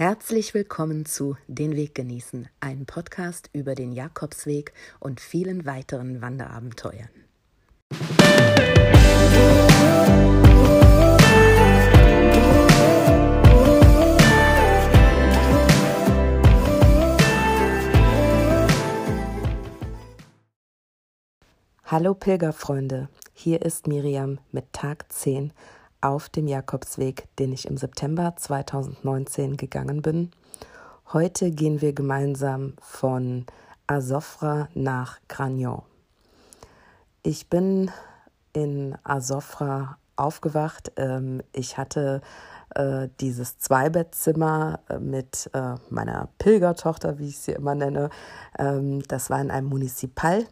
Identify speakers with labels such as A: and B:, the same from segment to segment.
A: Herzlich willkommen zu Den Weg genießen, ein Podcast über den Jakobsweg und vielen weiteren Wanderabenteuern. Hallo Pilgerfreunde, hier ist Miriam mit Tag 10 auf dem Jakobsweg, den ich im September 2019 gegangen bin. Heute gehen wir gemeinsam von Asofra nach Gragnon. Ich bin in Asofra aufgewacht. Ähm, ich hatte äh, dieses Zweibettzimmer äh, mit äh, meiner Pilgertochter, wie ich sie immer nenne. Ähm, das war in einem Municipal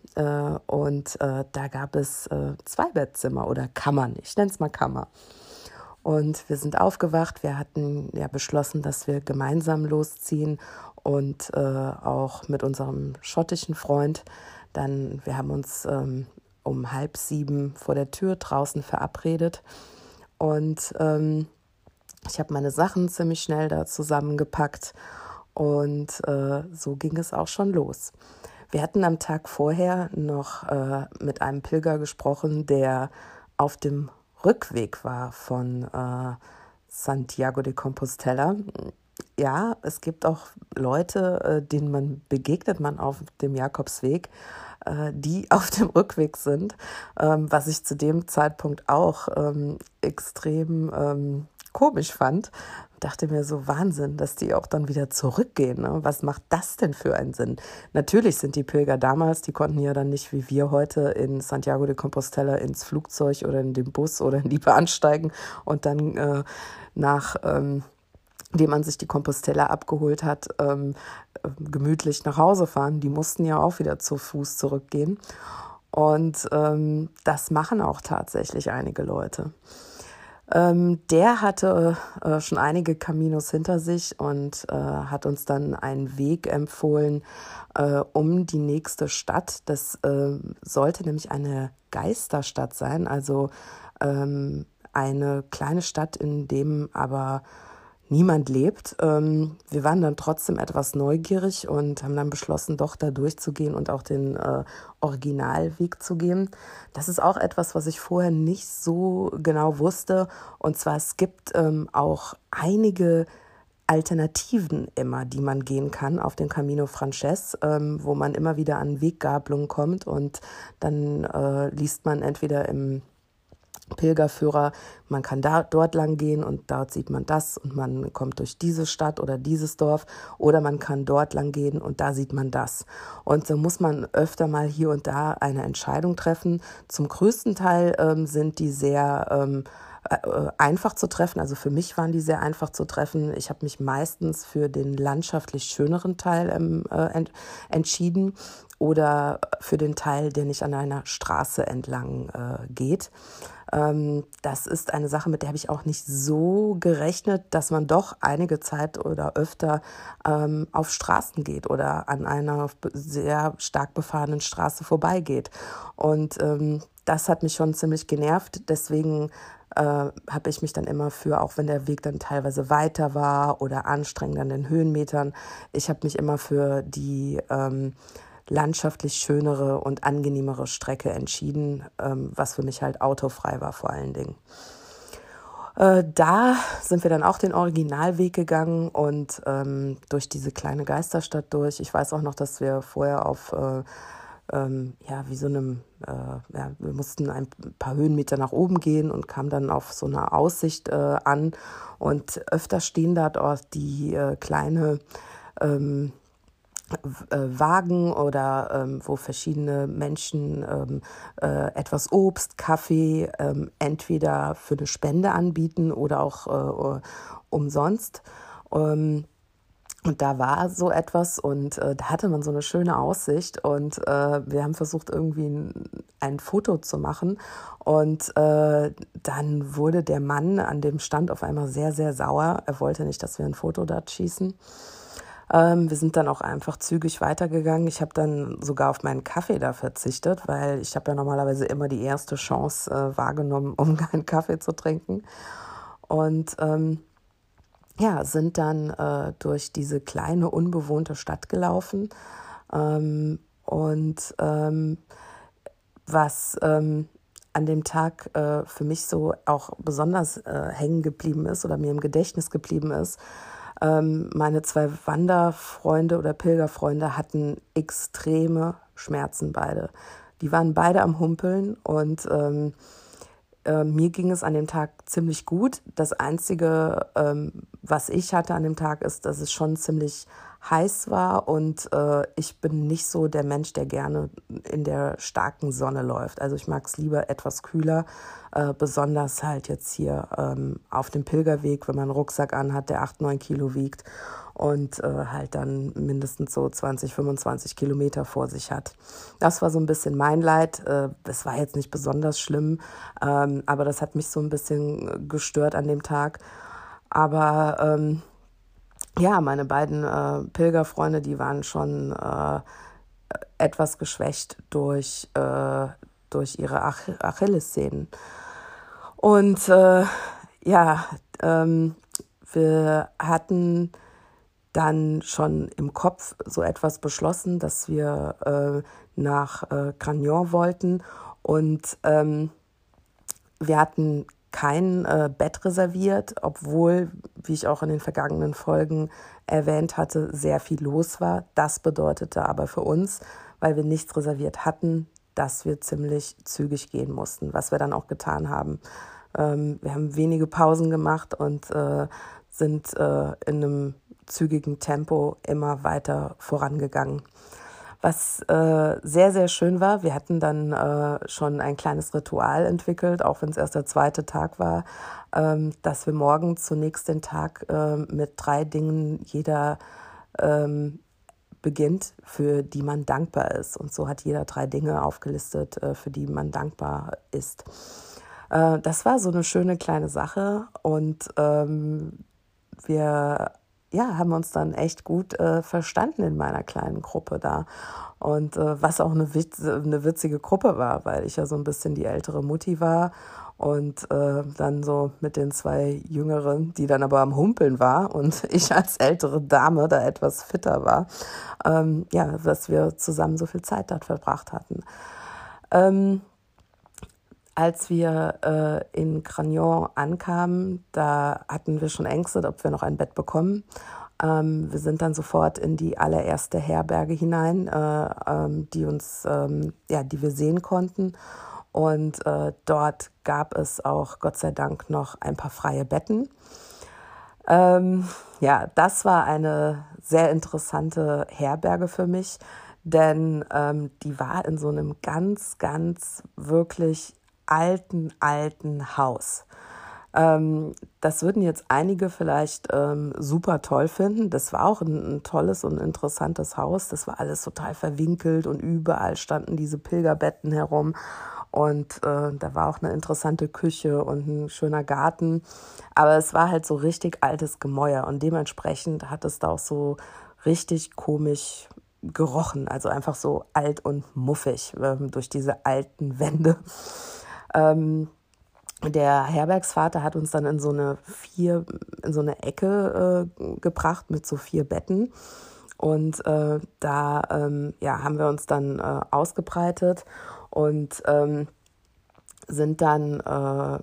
A: und da gab es Zweibettzimmer oder Kammern. Ich nenne es mal Kammer. Und wir sind aufgewacht. Wir hatten ja beschlossen, dass wir gemeinsam losziehen und äh, auch mit unserem schottischen Freund. Dann, wir haben uns ähm, um halb sieben vor der Tür draußen verabredet. Und ähm, ich habe meine Sachen ziemlich schnell da zusammengepackt und äh, so ging es auch schon los. Wir hatten am Tag vorher noch äh, mit einem Pilger gesprochen, der auf dem Rückweg war von äh, Santiago de Compostela. Ja, es gibt auch Leute, äh, denen man begegnet man auf dem Jakobsweg, äh, die auf dem Rückweg sind, ähm, was ich zu dem Zeitpunkt auch ähm, extrem ähm, komisch fand. Dachte mir so Wahnsinn, dass die auch dann wieder zurückgehen. Ne? Was macht das denn für einen Sinn? Natürlich sind die Pilger damals, die konnten ja dann nicht wie wir heute in Santiago de Compostela ins Flugzeug oder in den Bus oder in die Bahn steigen und dann äh, nach ähm, dem man sich die Compostela abgeholt hat, ähm, gemütlich nach Hause fahren. Die mussten ja auch wieder zu Fuß zurückgehen. Und ähm, das machen auch tatsächlich einige Leute. Ähm, der hatte äh, schon einige Caminos hinter sich und äh, hat uns dann einen Weg empfohlen äh, um die nächste Stadt. Das äh, sollte nämlich eine Geisterstadt sein, also ähm, eine kleine Stadt, in dem aber niemand lebt. Ähm, wir waren dann trotzdem etwas neugierig und haben dann beschlossen, doch da durchzugehen und auch den äh, Originalweg zu gehen. Das ist auch etwas, was ich vorher nicht so genau wusste. Und zwar es gibt ähm, auch einige Alternativen immer, die man gehen kann auf dem Camino Frances, ähm, wo man immer wieder an Weggabelungen kommt und dann äh, liest man entweder im Pilgerführer, man kann da dort lang gehen und dort sieht man das und man kommt durch diese Stadt oder dieses Dorf oder man kann dort lang gehen und da sieht man das. Und so muss man öfter mal hier und da eine Entscheidung treffen. Zum größten Teil ähm, sind die sehr ähm, äh, einfach zu treffen. Also für mich waren die sehr einfach zu treffen. Ich habe mich meistens für den landschaftlich schöneren Teil ähm, äh, ent entschieden oder für den Teil, der nicht an einer Straße entlang äh, geht. Ähm, das ist eine Sache, mit der habe ich auch nicht so gerechnet, dass man doch einige Zeit oder öfter ähm, auf Straßen geht oder an einer sehr stark befahrenen Straße vorbeigeht. Und ähm, das hat mich schon ziemlich genervt. Deswegen äh, habe ich mich dann immer für, auch wenn der Weg dann teilweise weiter war oder anstrengend an den Höhenmetern, ich habe mich immer für die ähm, landschaftlich schönere und angenehmere Strecke entschieden, ähm, was für mich halt autofrei war vor allen Dingen. Äh, da sind wir dann auch den Originalweg gegangen und ähm, durch diese kleine Geisterstadt durch. Ich weiß auch noch, dass wir vorher auf äh, ähm, ja, wie so einem, äh, ja, wir mussten ein paar Höhenmeter nach oben gehen und kamen dann auf so eine Aussicht äh, an. Und öfter stehen da dort die äh, kleine ähm, äh, Wagen oder ähm, wo verschiedene Menschen ähm, äh, etwas Obst, Kaffee ähm, entweder für eine Spende anbieten oder auch äh, umsonst. Ähm, und da war so etwas und äh, da hatte man so eine schöne Aussicht und äh, wir haben versucht irgendwie ein, ein Foto zu machen und äh, dann wurde der Mann an dem Stand auf einmal sehr, sehr sauer. Er wollte nicht, dass wir ein Foto dort schießen. Ähm, wir sind dann auch einfach zügig weitergegangen. Ich habe dann sogar auf meinen Kaffee da verzichtet, weil ich habe ja normalerweise immer die erste Chance äh, wahrgenommen, um keinen Kaffee zu trinken. Und ähm, ja, sind dann äh, durch diese kleine unbewohnte Stadt gelaufen. Ähm, und ähm, was ähm, an dem Tag äh, für mich so auch besonders äh, hängen geblieben ist oder mir im Gedächtnis geblieben ist, ähm, meine zwei Wanderfreunde oder Pilgerfreunde hatten extreme Schmerzen beide. Die waren beide am Humpeln und ähm, äh, mir ging es an dem Tag ziemlich gut. Das Einzige, ähm, was ich hatte an dem Tag, ist, dass es schon ziemlich heiß war und äh, ich bin nicht so der Mensch, der gerne in der starken Sonne läuft. Also ich mag es lieber etwas kühler, äh, besonders halt jetzt hier ähm, auf dem Pilgerweg, wenn man einen Rucksack anhat, der 8, 9 Kilo wiegt und äh, halt dann mindestens so 20, 25 Kilometer vor sich hat. Das war so ein bisschen mein Leid. Äh, es war jetzt nicht besonders schlimm, ähm, aber das hat mich so ein bisschen gestört an dem Tag. Aber ähm, ja, meine beiden äh, Pilgerfreunde, die waren schon äh, etwas geschwächt durch, äh, durch ihre Ach Achillessehnen. Und äh, ja, ähm, wir hatten dann schon im Kopf so etwas beschlossen, dass wir äh, nach äh, Gragnon wollten. Und ähm, wir hatten kein äh, Bett reserviert, obwohl, wie ich auch in den vergangenen Folgen erwähnt hatte, sehr viel los war. Das bedeutete aber für uns, weil wir nichts reserviert hatten, dass wir ziemlich zügig gehen mussten, was wir dann auch getan haben. Ähm, wir haben wenige Pausen gemacht und äh, sind äh, in einem zügigen Tempo immer weiter vorangegangen. Was äh, sehr, sehr schön war, wir hatten dann äh, schon ein kleines Ritual entwickelt, auch wenn es erst der zweite Tag war, ähm, dass wir morgen zunächst den Tag äh, mit drei Dingen jeder ähm, beginnt, für die man dankbar ist. Und so hat jeder drei Dinge aufgelistet, äh, für die man dankbar ist. Äh, das war so eine schöne kleine Sache und ähm, wir ja, haben uns dann echt gut äh, verstanden in meiner kleinen Gruppe da. Und äh, was auch eine, witz, eine witzige Gruppe war, weil ich ja so ein bisschen die ältere Mutti war und äh, dann so mit den zwei Jüngeren, die dann aber am Humpeln war und ich als ältere Dame da etwas fitter war, ähm, ja, dass wir zusammen so viel Zeit dort verbracht hatten. Ähm, als wir äh, in Gragnon ankamen, da hatten wir schon Ängste, ob wir noch ein Bett bekommen. Ähm, wir sind dann sofort in die allererste Herberge hinein, äh, ähm, die uns, ähm, ja, die wir sehen konnten. Und äh, dort gab es auch Gott sei Dank noch ein paar freie Betten. Ähm, ja, das war eine sehr interessante Herberge für mich, denn ähm, die war in so einem ganz, ganz wirklich alten, alten Haus. Ähm, das würden jetzt einige vielleicht ähm, super toll finden. Das war auch ein, ein, tolles und interessantes Haus. Das war alles total verwinkelt und überall standen diese Pilgerbetten herum. Und äh, da war auch eine interessante Küche und ein schöner Garten. Aber es war halt so richtig altes Gemäuer und dementsprechend hat es da auch so richtig komisch gerochen. Also einfach so alt und muffig äh, durch diese alten Wände. Ähm, der Herbergsvater hat uns dann in so eine vier, in so eine Ecke äh, gebracht mit so vier Betten. Und äh, da ähm, ja, haben wir uns dann äh, ausgebreitet und ähm, sind dann äh,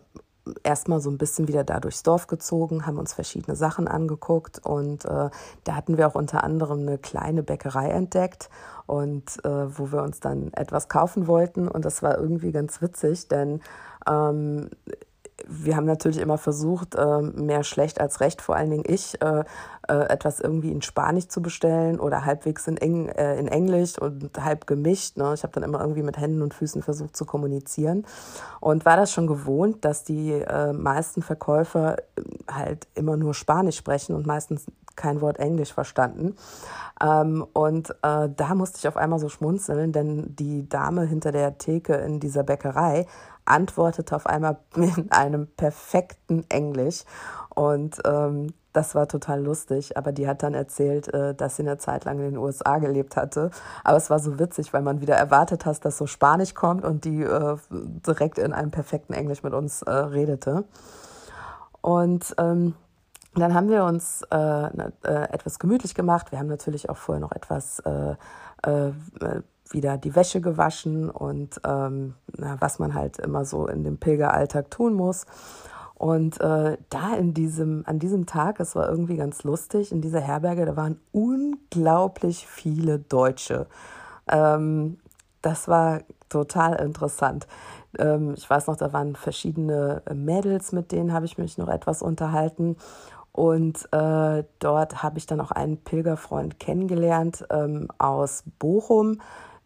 A: erstmal so ein bisschen wieder da durchs Dorf gezogen, haben uns verschiedene Sachen angeguckt und äh, da hatten wir auch unter anderem eine kleine Bäckerei entdeckt und äh, wo wir uns dann etwas kaufen wollten und das war irgendwie ganz witzig, denn ähm, wir haben natürlich immer versucht, äh, mehr schlecht als recht, vor allen Dingen ich, äh, äh, etwas irgendwie in Spanisch zu bestellen oder halbwegs in, in Englisch und halb gemischt. Ne? Ich habe dann immer irgendwie mit Händen und Füßen versucht zu kommunizieren und war das schon gewohnt, dass die meisten Verkäufer halt immer nur Spanisch sprechen und meistens kein Wort Englisch verstanden. Ähm, und äh, da musste ich auf einmal so schmunzeln, denn die Dame hinter der Theke in dieser Bäckerei antwortete auf einmal in einem perfekten Englisch. Und ähm, das war total lustig, aber die hat dann erzählt, äh, dass sie eine Zeit lang in den USA gelebt hatte. Aber es war so witzig, weil man wieder erwartet hat, dass so Spanisch kommt und die äh, direkt in einem perfekten Englisch mit uns äh, redete. Und ähm, dann haben wir uns äh, äh, etwas gemütlich gemacht. Wir haben natürlich auch vorher noch etwas äh, äh, wieder die Wäsche gewaschen und ähm, na, was man halt immer so in dem Pilgeralltag tun muss. Und äh, da in diesem, an diesem Tag, es war irgendwie ganz lustig, in dieser Herberge, da waren unglaublich viele Deutsche. Ähm, das war total interessant. Ähm, ich weiß noch, da waren verschiedene Mädels, mit denen habe ich mich noch etwas unterhalten. Und äh, dort habe ich dann auch einen Pilgerfreund kennengelernt ähm, aus Bochum,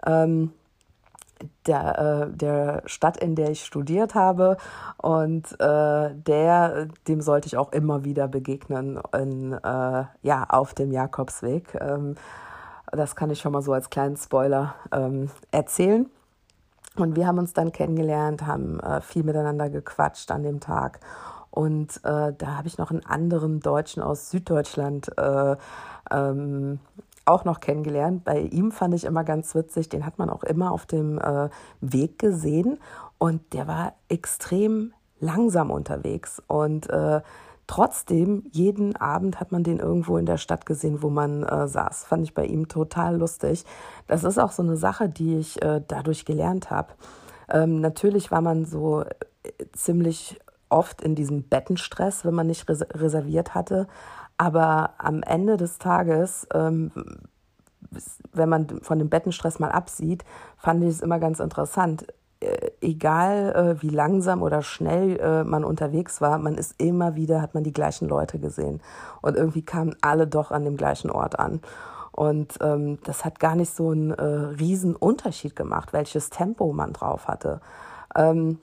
A: ähm, der, äh, der Stadt, in der ich studiert habe. Und äh, der, dem sollte ich auch immer wieder begegnen in, äh, ja, auf dem Jakobsweg. Ähm, das kann ich schon mal so als kleinen Spoiler ähm, erzählen. Und wir haben uns dann kennengelernt, haben äh, viel miteinander gequatscht an dem Tag. Und äh, da habe ich noch einen anderen Deutschen aus Süddeutschland äh, ähm, auch noch kennengelernt. Bei ihm fand ich immer ganz witzig, den hat man auch immer auf dem äh, Weg gesehen und der war extrem langsam unterwegs und äh, trotzdem jeden Abend hat man den irgendwo in der Stadt gesehen, wo man äh, saß. Fand ich bei ihm total lustig. Das ist auch so eine Sache, die ich äh, dadurch gelernt habe. Ähm, natürlich war man so äh, ziemlich oft in diesem Bettenstress, wenn man nicht reserviert hatte. Aber am Ende des Tages, ähm, wenn man von dem Bettenstress mal absieht, fand ich es immer ganz interessant. Äh, egal äh, wie langsam oder schnell äh, man unterwegs war, man ist immer wieder, hat man die gleichen Leute gesehen. Und irgendwie kamen alle doch an dem gleichen Ort an. Und ähm, das hat gar nicht so einen äh, riesen Unterschied gemacht, welches Tempo man drauf hatte. Ähm,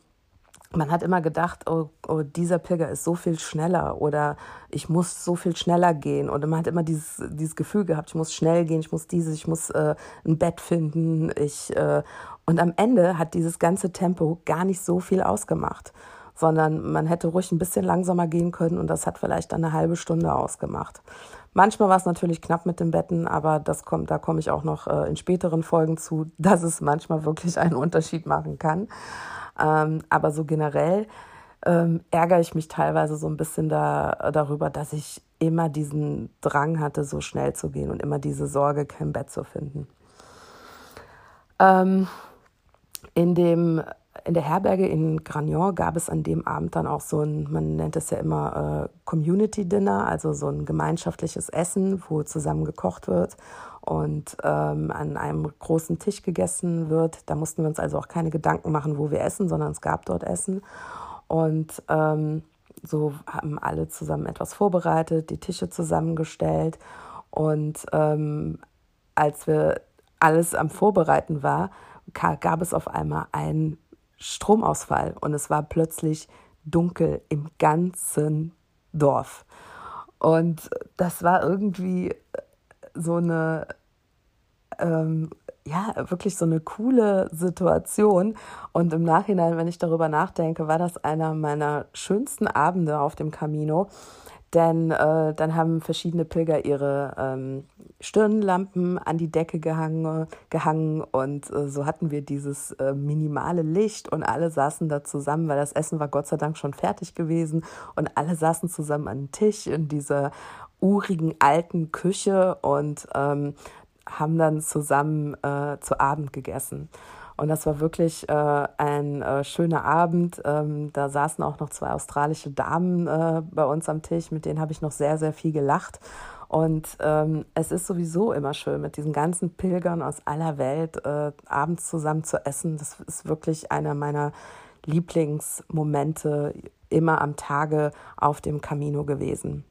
A: man hat immer gedacht, oh, oh, dieser Pilger ist so viel schneller oder ich muss so viel schneller gehen. Und man hat immer dieses, dieses Gefühl gehabt, ich muss schnell gehen, ich muss dieses, ich muss äh, ein Bett finden. Ich, äh, und am Ende hat dieses ganze Tempo gar nicht so viel ausgemacht, sondern man hätte ruhig ein bisschen langsamer gehen können und das hat vielleicht dann eine halbe Stunde ausgemacht. Manchmal war es natürlich knapp mit den Betten, aber das kommt, da komme ich auch noch äh, in späteren Folgen zu, dass es manchmal wirklich einen Unterschied machen kann. Ähm, aber so generell ähm, ärgere ich mich teilweise so ein bisschen da, darüber, dass ich immer diesen Drang hatte, so schnell zu gehen und immer diese Sorge, kein Bett zu finden. Ähm, in dem in der Herberge in Gragnon gab es an dem Abend dann auch so ein, man nennt es ja immer äh, Community Dinner, also so ein gemeinschaftliches Essen, wo zusammen gekocht wird und ähm, an einem großen Tisch gegessen wird. Da mussten wir uns also auch keine Gedanken machen, wo wir essen, sondern es gab dort Essen. Und ähm, so haben alle zusammen etwas vorbereitet, die Tische zusammengestellt. Und ähm, als wir alles am Vorbereiten war, gab es auf einmal einen Stromausfall und es war plötzlich dunkel im ganzen Dorf. Und das war irgendwie so eine, ähm, ja, wirklich so eine coole Situation. Und im Nachhinein, wenn ich darüber nachdenke, war das einer meiner schönsten Abende auf dem Camino. Denn äh, dann haben verschiedene Pilger ihre ähm, Stirnlampen an die Decke gehangen, gehangen und äh, so hatten wir dieses äh, minimale Licht und alle saßen da zusammen, weil das Essen war Gott sei Dank schon fertig gewesen und alle saßen zusammen an den Tisch in dieser urigen alten Küche und ähm, haben dann zusammen äh, zu Abend gegessen. Und das war wirklich äh, ein äh, schöner Abend. Ähm, da saßen auch noch zwei australische Damen äh, bei uns am Tisch, mit denen habe ich noch sehr, sehr viel gelacht. Und ähm, es ist sowieso immer schön, mit diesen ganzen Pilgern aus aller Welt äh, abends zusammen zu essen. Das ist wirklich einer meiner Lieblingsmomente immer am Tage auf dem Camino gewesen.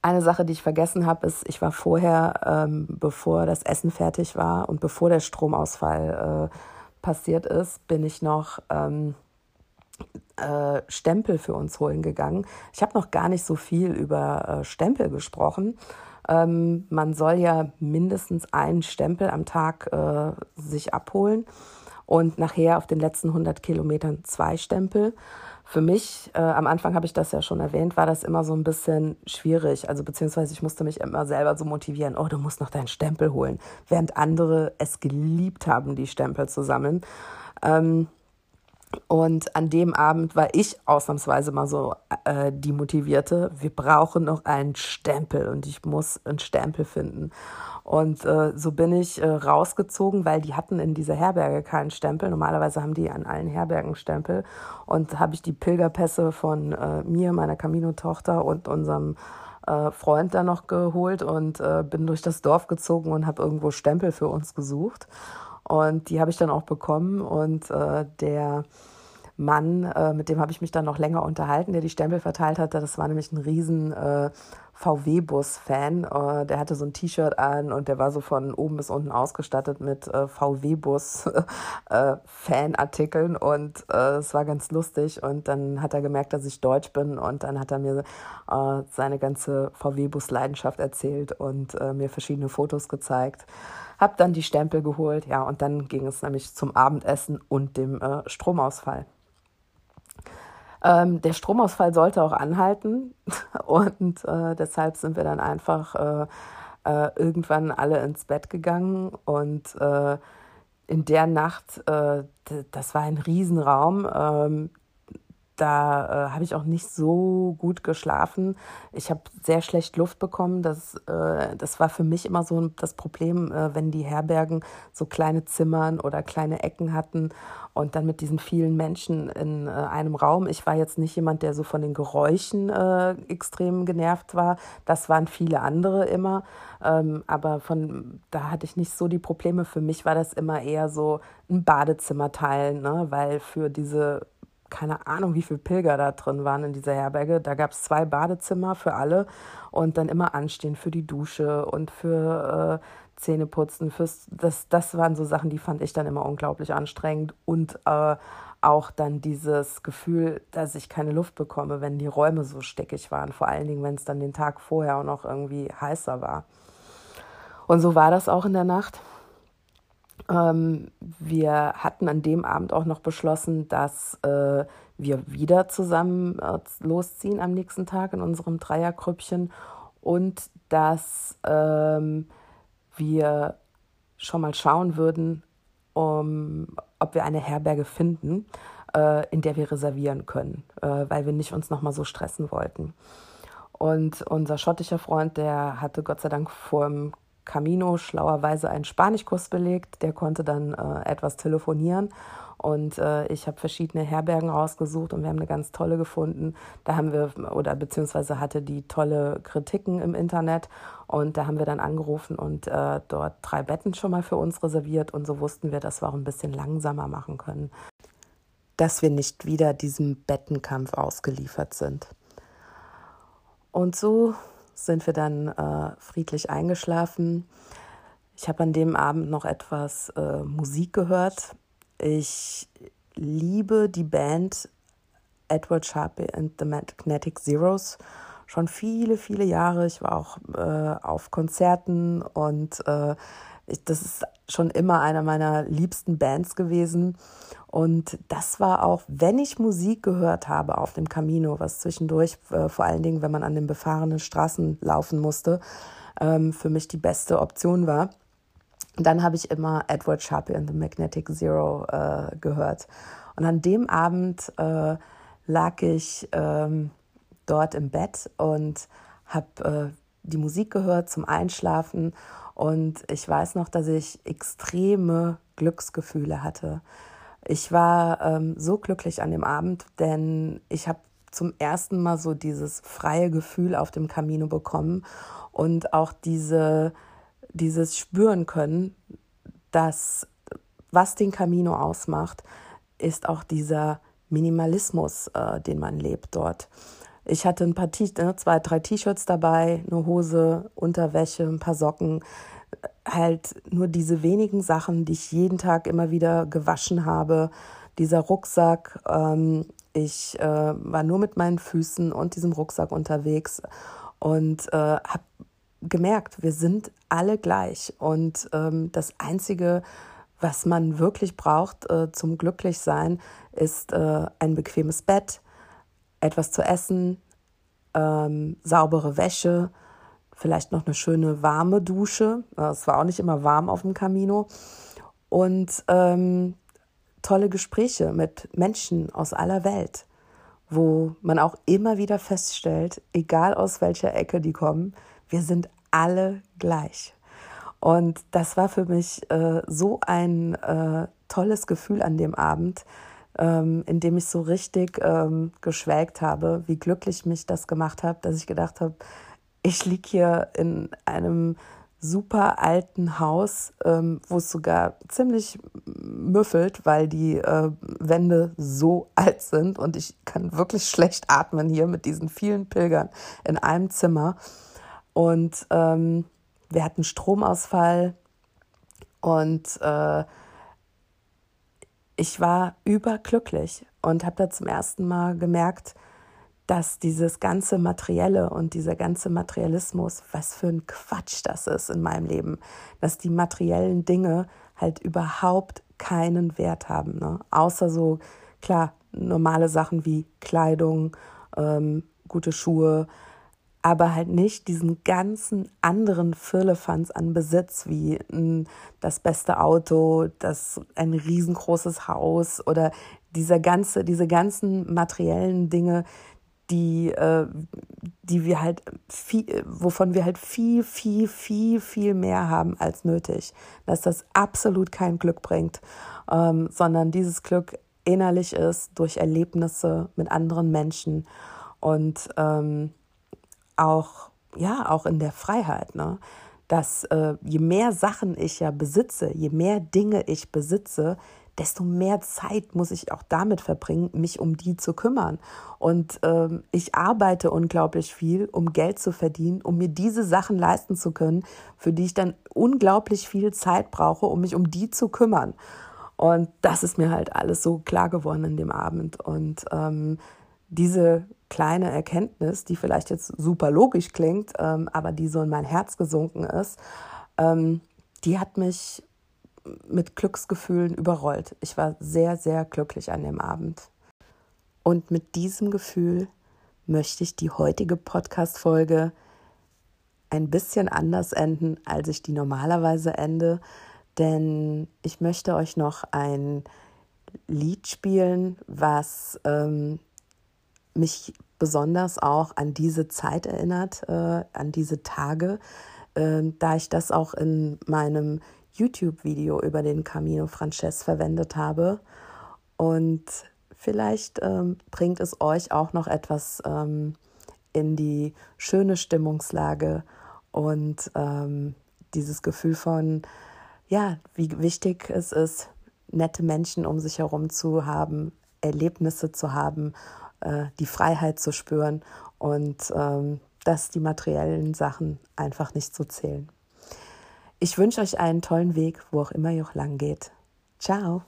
A: Eine Sache, die ich vergessen habe, ist, ich war vorher, ähm, bevor das Essen fertig war und bevor der Stromausfall äh, passiert ist, bin ich noch ähm, äh, Stempel für uns holen gegangen. Ich habe noch gar nicht so viel über äh, Stempel gesprochen. Ähm, man soll ja mindestens einen Stempel am Tag äh, sich abholen und nachher auf den letzten 100 Kilometern zwei Stempel. Für mich, äh, am Anfang habe ich das ja schon erwähnt, war das immer so ein bisschen schwierig. Also beziehungsweise ich musste mich immer selber so motivieren, oh, du musst noch deinen Stempel holen. Während andere es geliebt haben, die Stempel zu sammeln. Ähm, Und an dem Abend war ich ausnahmsweise mal so äh, die Motivierte. Wir brauchen noch einen Stempel und ich muss einen Stempel finden. Und äh, so bin ich äh, rausgezogen, weil die hatten in dieser Herberge keinen Stempel. Normalerweise haben die an allen Herbergen Stempel. Und habe ich die Pilgerpässe von äh, mir, meiner Camino-Tochter und unserem äh, Freund dann noch geholt und äh, bin durch das Dorf gezogen und habe irgendwo Stempel für uns gesucht. Und die habe ich dann auch bekommen. Und äh, der Mann, äh, mit dem habe ich mich dann noch länger unterhalten, der die Stempel verteilt hatte. Das war nämlich ein riesen äh, VW-Bus-Fan. Äh, der hatte so ein T-Shirt an und der war so von oben bis unten ausgestattet mit äh, VW-Bus-Fanartikeln äh, und es war ganz lustig. Und dann hat er gemerkt, dass ich Deutsch bin und dann hat er mir äh, seine ganze VW-Bus-Leidenschaft erzählt und mir verschiedene Fotos gezeigt. Hab dann die Stempel geholt, ja, und dann ging es nämlich zum Abendessen und dem Stromausfall. Ähm, der Stromausfall sollte auch anhalten. Und äh, deshalb sind wir dann einfach äh, äh, irgendwann alle ins Bett gegangen. Und äh, in der Nacht, äh, das war ein Riesenraum, ähm, da äh, habe ich auch nicht so gut geschlafen. Ich habe sehr schlecht Luft bekommen. Das, äh, das war für mich immer so das Problem, äh, wenn die Herbergen so kleine Zimmern oder kleine Ecken hatten und dann mit diesen vielen Menschen in äh, einem Raum. Ich war jetzt nicht jemand, der so von den Geräuschen äh, extrem genervt war. Das waren viele andere immer. Ähm, aber von da hatte ich nicht so die Probleme. Für mich war das immer eher so ein Badezimmer teilen, ne? weil für diese keine Ahnung, wie viele Pilger da drin waren in dieser Herberge. Da gab es zwei Badezimmer für alle und dann immer anstehen für die Dusche und für äh, Zähneputzen. Fürs, das, das waren so Sachen, die fand ich dann immer unglaublich anstrengend und äh, auch dann dieses Gefühl, dass ich keine Luft bekomme, wenn die Räume so steckig waren. Vor allen Dingen, wenn es dann den Tag vorher auch noch irgendwie heißer war. Und so war das auch in der Nacht. Ähm, wir hatten an dem Abend auch noch beschlossen, dass äh, wir wieder zusammen äh, losziehen am nächsten Tag in unserem Dreierkrüppchen und dass ähm, wir schon mal schauen würden, um, ob wir eine Herberge finden, äh, in der wir reservieren können, äh, weil wir nicht uns nochmal so stressen wollten. Und unser schottischer Freund, der hatte Gott sei Dank vor dem Camino schlauerweise einen Spanischkurs belegt. Der konnte dann äh, etwas telefonieren. Und äh, ich habe verschiedene Herbergen rausgesucht und wir haben eine ganz tolle gefunden. Da haben wir, oder beziehungsweise hatte die tolle Kritiken im Internet. Und da haben wir dann angerufen und äh, dort drei Betten schon mal für uns reserviert. Und so wussten wir, dass wir auch ein bisschen langsamer machen können. Dass wir nicht wieder diesem Bettenkampf ausgeliefert sind. Und so sind wir dann äh, friedlich eingeschlafen. Ich habe an dem Abend noch etwas äh, Musik gehört. Ich liebe die Band Edward Sharpe and the Magnetic Zeros schon viele, viele Jahre. Ich war auch äh, auf Konzerten und äh, ich, das ist schon immer einer meiner liebsten Bands gewesen. Und das war auch, wenn ich Musik gehört habe auf dem Camino, was zwischendurch, äh, vor allen Dingen, wenn man an den befahrenen Straßen laufen musste, ähm, für mich die beste Option war. Dann habe ich immer Edward Sharpe in The Magnetic Zero äh, gehört. Und an dem Abend äh, lag ich ähm, dort im Bett und habe äh, die Musik gehört zum Einschlafen. Und ich weiß noch, dass ich extreme Glücksgefühle hatte. Ich war ähm, so glücklich an dem Abend, denn ich habe zum ersten Mal so dieses freie Gefühl auf dem Camino bekommen und auch diese, dieses Spüren können, dass was den Camino ausmacht, ist auch dieser Minimalismus, äh, den man lebt dort. Ich hatte ein paar T ne, zwei, drei T-Shirts dabei, eine Hose, Unterwäsche, ein paar Socken halt nur diese wenigen Sachen, die ich jeden Tag immer wieder gewaschen habe. Dieser Rucksack, ähm, ich äh, war nur mit meinen Füßen und diesem Rucksack unterwegs und äh, habe gemerkt, wir sind alle gleich. Und ähm, das Einzige, was man wirklich braucht äh, zum Glücklichsein, ist äh, ein bequemes Bett, etwas zu essen, ähm, saubere Wäsche, vielleicht noch eine schöne warme Dusche. Es war auch nicht immer warm auf dem Camino. Und ähm, tolle Gespräche mit Menschen aus aller Welt, wo man auch immer wieder feststellt, egal aus welcher Ecke die kommen, wir sind alle gleich. Und das war für mich äh, so ein äh, tolles Gefühl an dem Abend, ähm, in dem ich so richtig ähm, geschwelgt habe, wie glücklich mich das gemacht hat, dass ich gedacht habe, ich liege hier in einem super alten Haus, ähm, wo es sogar ziemlich müffelt, weil die äh, Wände so alt sind und ich kann wirklich schlecht atmen hier mit diesen vielen Pilgern in einem Zimmer. Und ähm, wir hatten Stromausfall und äh, ich war überglücklich und habe da zum ersten Mal gemerkt, dass dieses ganze Materielle und dieser ganze Materialismus, was für ein Quatsch das ist in meinem Leben, dass die materiellen Dinge halt überhaupt keinen Wert haben, ne? außer so, klar, normale Sachen wie Kleidung, ähm, gute Schuhe, aber halt nicht diesen ganzen anderen Firlefanz an Besitz, wie m, das beste Auto, das ein riesengroßes Haus oder dieser ganze, diese ganzen materiellen Dinge, die, äh, die wir halt viel, wovon wir halt viel, viel, viel, viel mehr haben als nötig. Dass das absolut kein Glück bringt, ähm, sondern dieses Glück innerlich ist durch Erlebnisse mit anderen Menschen und ähm, auch, ja, auch in der Freiheit, ne? Dass äh, je mehr Sachen ich ja besitze, je mehr Dinge ich besitze, desto mehr Zeit muss ich auch damit verbringen, mich um die zu kümmern. Und ähm, ich arbeite unglaublich viel, um Geld zu verdienen, um mir diese Sachen leisten zu können, für die ich dann unglaublich viel Zeit brauche, um mich um die zu kümmern. Und das ist mir halt alles so klar geworden in dem Abend. Und ähm, diese kleine Erkenntnis, die vielleicht jetzt super logisch klingt, ähm, aber die so in mein Herz gesunken ist, ähm, die hat mich mit Glücksgefühlen überrollt. Ich war sehr, sehr glücklich an dem Abend. Und mit diesem Gefühl möchte ich die heutige Podcast-Folge ein bisschen anders enden, als ich die normalerweise ende, denn ich möchte euch noch ein Lied spielen, was ähm, mich besonders auch an diese Zeit erinnert, äh, an diese Tage, äh, da ich das auch in meinem YouTube-Video über den Camino Frances verwendet habe. Und vielleicht ähm, bringt es euch auch noch etwas ähm, in die schöne Stimmungslage und ähm, dieses Gefühl von, ja, wie wichtig es ist, nette Menschen um sich herum zu haben, Erlebnisse zu haben äh, die Freiheit zu spüren und ähm, dass die materiellen Sachen einfach nicht so zählen. Ich wünsche euch einen tollen Weg, wo auch immer ihr auch lang geht. Ciao.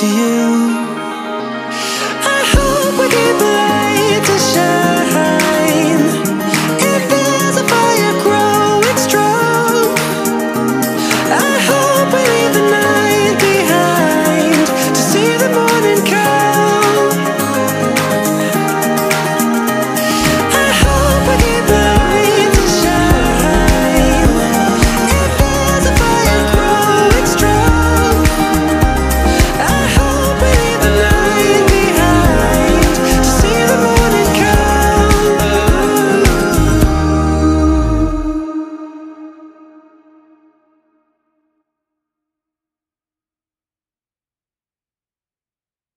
A: to you.